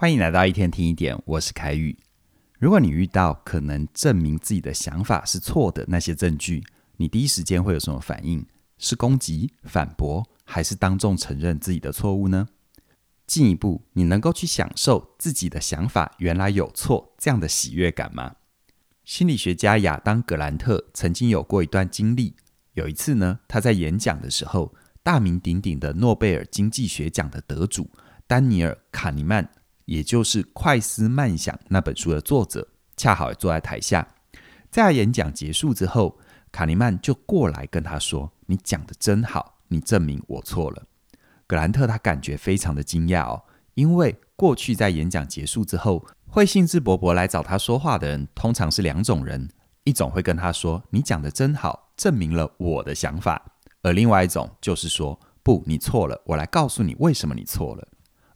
欢迎来到一天听一点，我是凯宇。如果你遇到可能证明自己的想法是错的那些证据，你第一时间会有什么反应？是攻击、反驳，还是当众承认自己的错误呢？进一步，你能够去享受自己的想法原来有错这样的喜悦感吗？心理学家亚当·格兰特曾经有过一段经历。有一次呢，他在演讲的时候，大名鼎鼎的诺贝尔经济学奖的得主丹尼尔·卡尼曼。也就是《快思慢想》那本书的作者，恰好坐在台下。在演讲结束之后，卡尼曼就过来跟他说：“你讲得真好，你证明我错了。”格兰特他感觉非常的惊讶哦，因为过去在演讲结束之后，会兴致勃勃来找他说话的人，通常是两种人：一种会跟他说：“你讲得真好，证明了我的想法。”而另外一种就是说：“不，你错了，我来告诉你为什么你错了。”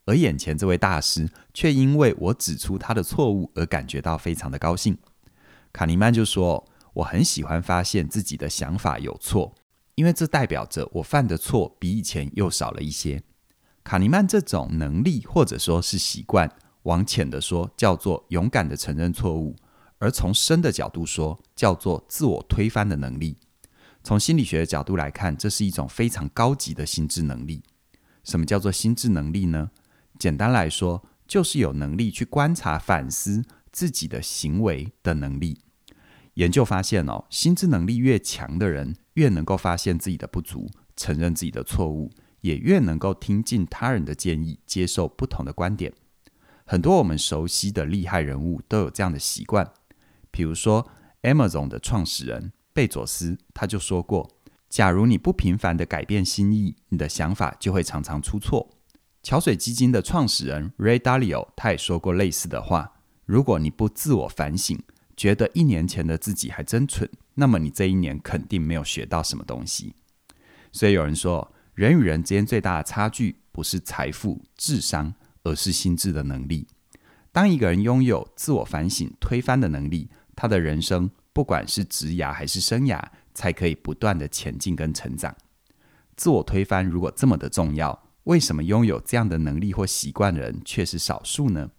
而眼前这位大师却因为我指出他的错误而感觉到非常的高兴。卡尼曼就说：“我很喜欢发现自己的想法有错，因为这代表着我犯的错比以前又少了一些。”卡尼曼这种能力或者说是习惯，往浅的说叫做勇敢的承认错误，而从深的角度说叫做自我推翻的能力。从心理学的角度来看，这是一种非常高级的心智能力。什么叫做心智能力呢？简单来说，就是有能力去观察、反思自己的行为的能力。研究发现哦，心智能力越强的人，越能够发现自己的不足，承认自己的错误，也越能够听进他人的建议，接受不同的观点。很多我们熟悉的厉害人物都有这样的习惯。比如说，Amazon 的创始人贝佐斯，他就说过：“假如你不频繁地改变心意，你的想法就会常常出错。”桥水基金的创始人 Ray Dalio 他也说过类似的话：如果你不自我反省，觉得一年前的自己还真蠢，那么你这一年肯定没有学到什么东西。所以有人说，人与人之间最大的差距不是财富、智商，而是心智的能力。当一个人拥有自我反省、推翻的能力，他的人生不管是职涯还是生涯，才可以不断的前进跟成长。自我推翻如果这么的重要，为什么拥有这样的能力或习惯的人却是少数呢？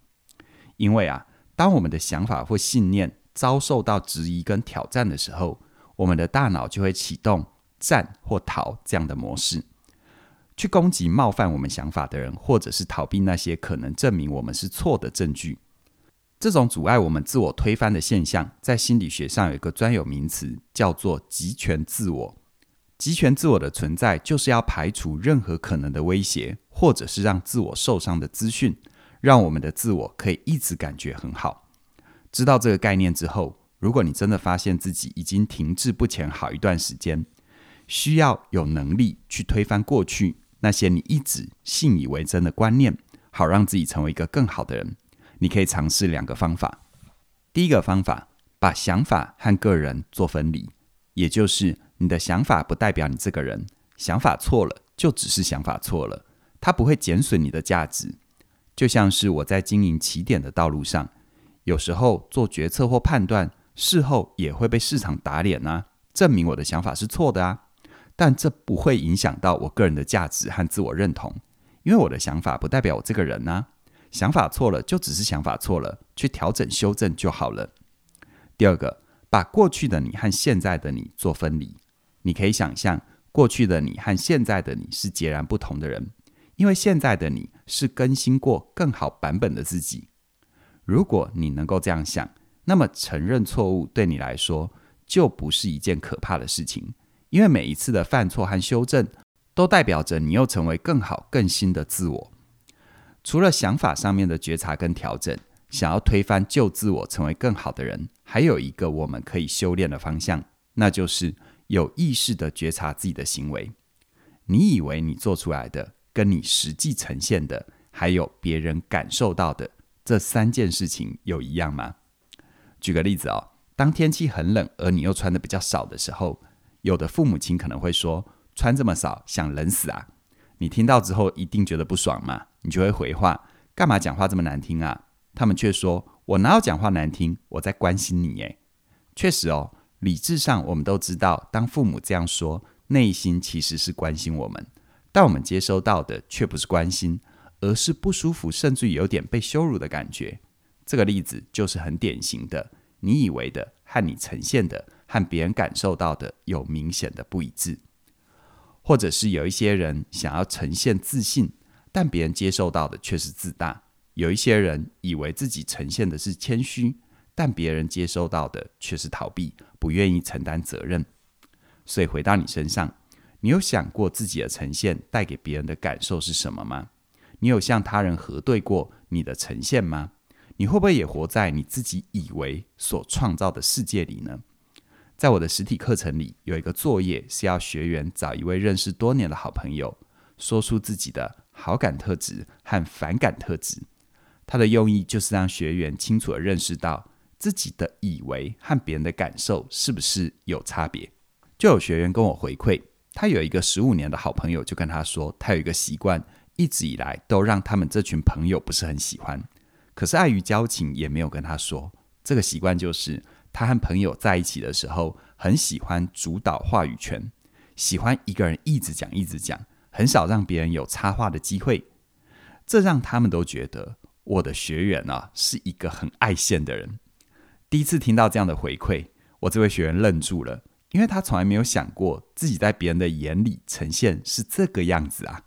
因为啊，当我们的想法或信念遭受到质疑跟挑战的时候，我们的大脑就会启动战或逃这样的模式，去攻击冒犯我们想法的人，或者是逃避那些可能证明我们是错的证据。这种阻碍我们自我推翻的现象，在心理学上有一个专有名词，叫做极权自我。极权自我的存在，就是要排除任何可能的威胁，或者是让自我受伤的资讯，让我们的自我可以一直感觉很好。知道这个概念之后，如果你真的发现自己已经停滞不前好一段时间，需要有能力去推翻过去那些你一直信以为真的观念，好让自己成为一个更好的人。你可以尝试两个方法。第一个方法，把想法和个人做分离，也就是。你的想法不代表你这个人，想法错了就只是想法错了，它不会减损你的价值。就像是我在经营起点的道路上，有时候做决策或判断，事后也会被市场打脸啊，证明我的想法是错的啊。但这不会影响到我个人的价值和自我认同，因为我的想法不代表我这个人啊。想法错了就只是想法错了，去调整修正就好了。第二个，把过去的你和现在的你做分离。你可以想象，过去的你和现在的你是截然不同的人，因为现在的你是更新过更好版本的自己。如果你能够这样想，那么承认错误对你来说就不是一件可怕的事情，因为每一次的犯错和修正，都代表着你又成为更好、更新的自我。除了想法上面的觉察跟调整，想要推翻旧自我，成为更好的人，还有一个我们可以修炼的方向，那就是。有意识地觉察自己的行为，你以为你做出来的，跟你实际呈现的，还有别人感受到的，这三件事情有一样吗？举个例子哦，当天气很冷，而你又穿得比较少的时候，有的父母亲可能会说：“穿这么少，想冷死啊！”你听到之后一定觉得不爽嘛，你就会回话：“干嘛讲话这么难听啊？”他们却说：“我哪有讲话难听？我在关心你耶。”确实哦。理智上，我们都知道，当父母这样说，内心其实是关心我们，但我们接收到的却不是关心，而是不舒服，甚至有点被羞辱的感觉。这个例子就是很典型的，你以为的和你呈现的和别人感受到的有明显的不一致，或者是有一些人想要呈现自信，但别人接受到的却是自大；有一些人以为自己呈现的是谦虚，但别人接收到的却是逃避，不愿意承担责任。所以回到你身上，你有想过自己的呈现带给别人的感受是什么吗？你有向他人核对过你的呈现吗？你会不会也活在你自己以为所创造的世界里呢？在我的实体课程里，有一个作业是要学员找一位认识多年的好朋友，说出自己的好感特质和反感特质。他的用意就是让学员清楚地认识到自己的以为和别人的感受是不是有差别。就有学员跟我回馈，他有一个十五年的好朋友，就跟他说，他有一个习惯。一直以来都让他们这群朋友不是很喜欢，可是碍于交情也没有跟他说。这个习惯就是他和朋友在一起的时候，很喜欢主导话语权，喜欢一个人一直讲一直讲，很少让别人有插话的机会。这让他们都觉得我的学员啊是一个很爱现的人。第一次听到这样的回馈，我这位学员愣住了，因为他从来没有想过自己在别人的眼里呈现是这个样子啊。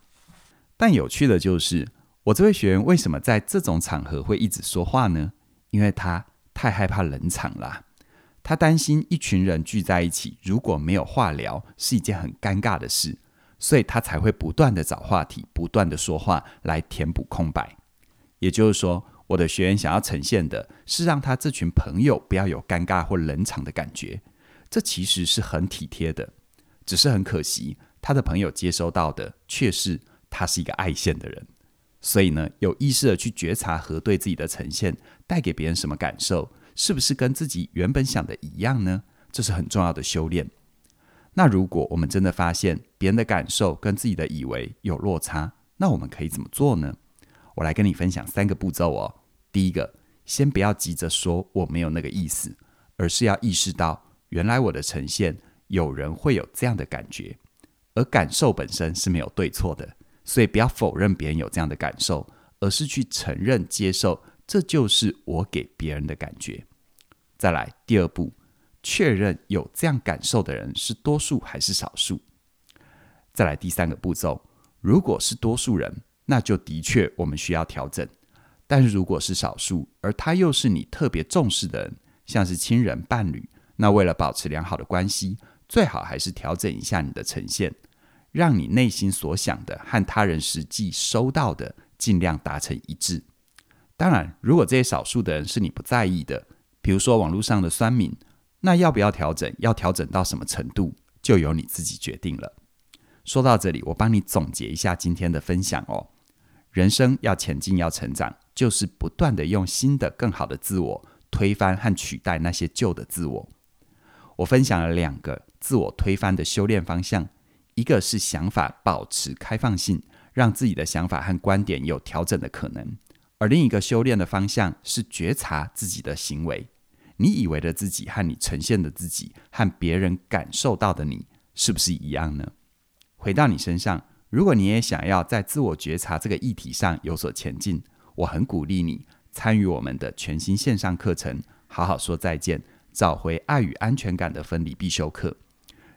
但有趣的就是，我这位学员为什么在这种场合会一直说话呢？因为他太害怕冷场了。他担心一群人聚在一起，如果没有话聊，是一件很尴尬的事，所以他才会不断地找话题，不断地说话来填补空白。也就是说，我的学员想要呈现的是让他这群朋友不要有尴尬或冷场的感觉，这其实是很体贴的。只是很可惜，他的朋友接收到的却是。他是一个爱现的人，所以呢，有意识的去觉察和对自己的呈现带给别人什么感受，是不是跟自己原本想的一样呢？这是很重要的修炼。那如果我们真的发现别人的感受跟自己的以为有落差，那我们可以怎么做呢？我来跟你分享三个步骤哦。第一个，先不要急着说我没有那个意思，而是要意识到原来我的呈现有人会有这样的感觉，而感受本身是没有对错的。所以不要否认别人有这样的感受，而是去承认、接受，这就是我给别人的感觉。再来，第二步，确认有这样感受的人是多数还是少数。再来，第三个步骤，如果是多数人，那就的确我们需要调整。但是如果是少数，而他又是你特别重视的人，像是亲人、伴侣，那为了保持良好的关系，最好还是调整一下你的呈现。让你内心所想的和他人实际收到的尽量达成一致。当然，如果这些少数的人是你不在意的，比如说网络上的酸民，那要不要调整？要调整到什么程度，就由你自己决定了。说到这里，我帮你总结一下今天的分享哦。人生要前进，要成长，就是不断地用新的、更好的自我推翻和取代那些旧的自我。我分享了两个自我推翻的修炼方向。一个是想法保持开放性，让自己的想法和观点有调整的可能；而另一个修炼的方向是觉察自己的行为。你以为的自己和你呈现的自己，和别人感受到的你，是不是一样呢？回到你身上，如果你也想要在自我觉察这个议题上有所前进，我很鼓励你参与我们的全新线上课程《好好说再见：找回爱与安全感的分离必修课》。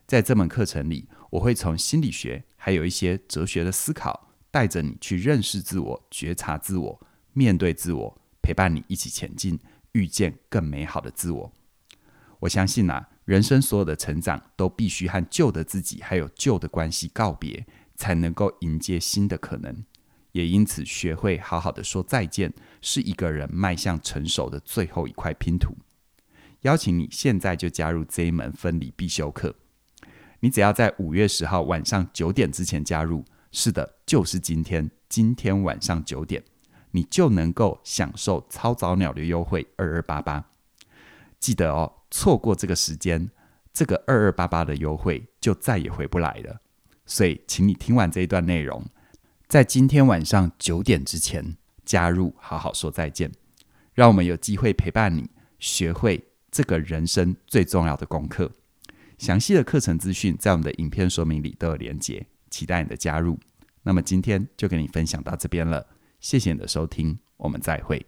在这门课程里，我会从心理学还有一些哲学的思考，带着你去认识自我、觉察自我、面对自我，陪伴你一起前进，遇见更美好的自我。我相信啊，人生所有的成长都必须和旧的自己还有旧的关系告别，才能够迎接新的可能。也因此，学会好好的说再见，是一个人迈向成熟的最后一块拼图。邀请你现在就加入这一门分离必修课。你只要在五月十号晚上九点之前加入，是的，就是今天，今天晚上九点，你就能够享受超早鸟的优惠二二八八。记得哦，错过这个时间，这个二二八八的优惠就再也回不来了。所以，请你听完这一段内容，在今天晚上九点之前加入，好好说再见，让我们有机会陪伴你，学会这个人生最重要的功课。详细的课程资讯在我们的影片说明里都有连结，期待你的加入。那么今天就跟你分享到这边了，谢谢你的收听，我们再会。